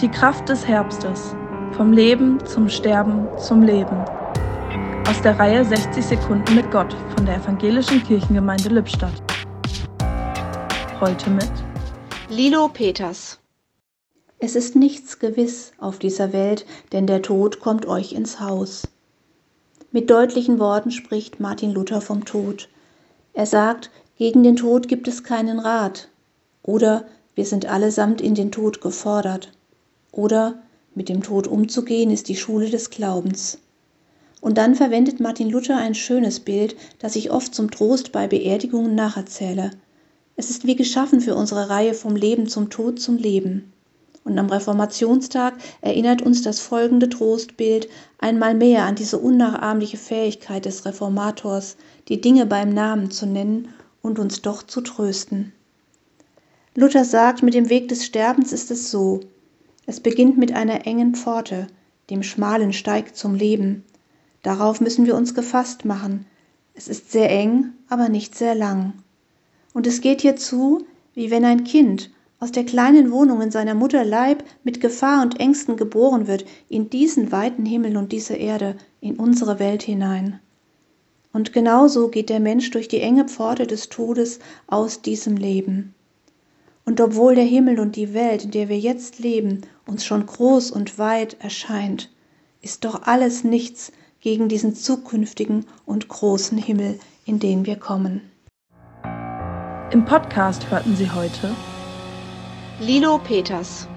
Die Kraft des Herbstes. Vom Leben zum Sterben zum Leben. Aus der Reihe 60 Sekunden mit Gott von der Evangelischen Kirchengemeinde Lippstadt. Heute mit Lilo Peters. Es ist nichts gewiss auf dieser Welt, denn der Tod kommt euch ins Haus. Mit deutlichen Worten spricht Martin Luther vom Tod. Er sagt, gegen den Tod gibt es keinen Rat. Oder wir sind allesamt in den Tod gefordert. Oder mit dem Tod umzugehen ist die Schule des Glaubens. Und dann verwendet Martin Luther ein schönes Bild, das ich oft zum Trost bei Beerdigungen nacherzähle. Es ist wie geschaffen für unsere Reihe vom Leben zum Tod zum Leben. Und am Reformationstag erinnert uns das folgende Trostbild einmal mehr an diese unnachahmliche Fähigkeit des Reformators, die Dinge beim Namen zu nennen und uns doch zu trösten. Luther sagt, mit dem Weg des Sterbens ist es so. Es beginnt mit einer engen Pforte, dem schmalen Steig zum Leben. Darauf müssen wir uns gefasst machen. Es ist sehr eng, aber nicht sehr lang. Und es geht hier zu, wie wenn ein Kind aus der kleinen Wohnung in seiner Mutter Leib mit Gefahr und Ängsten geboren wird, in diesen weiten Himmel und diese Erde, in unsere Welt hinein. Und genauso geht der Mensch durch die enge Pforte des Todes aus diesem Leben. Und obwohl der Himmel und die Welt, in der wir jetzt leben, uns schon groß und weit erscheint, ist doch alles nichts gegen diesen zukünftigen und großen Himmel, in den wir kommen. Im Podcast hörten Sie heute Lilo Peters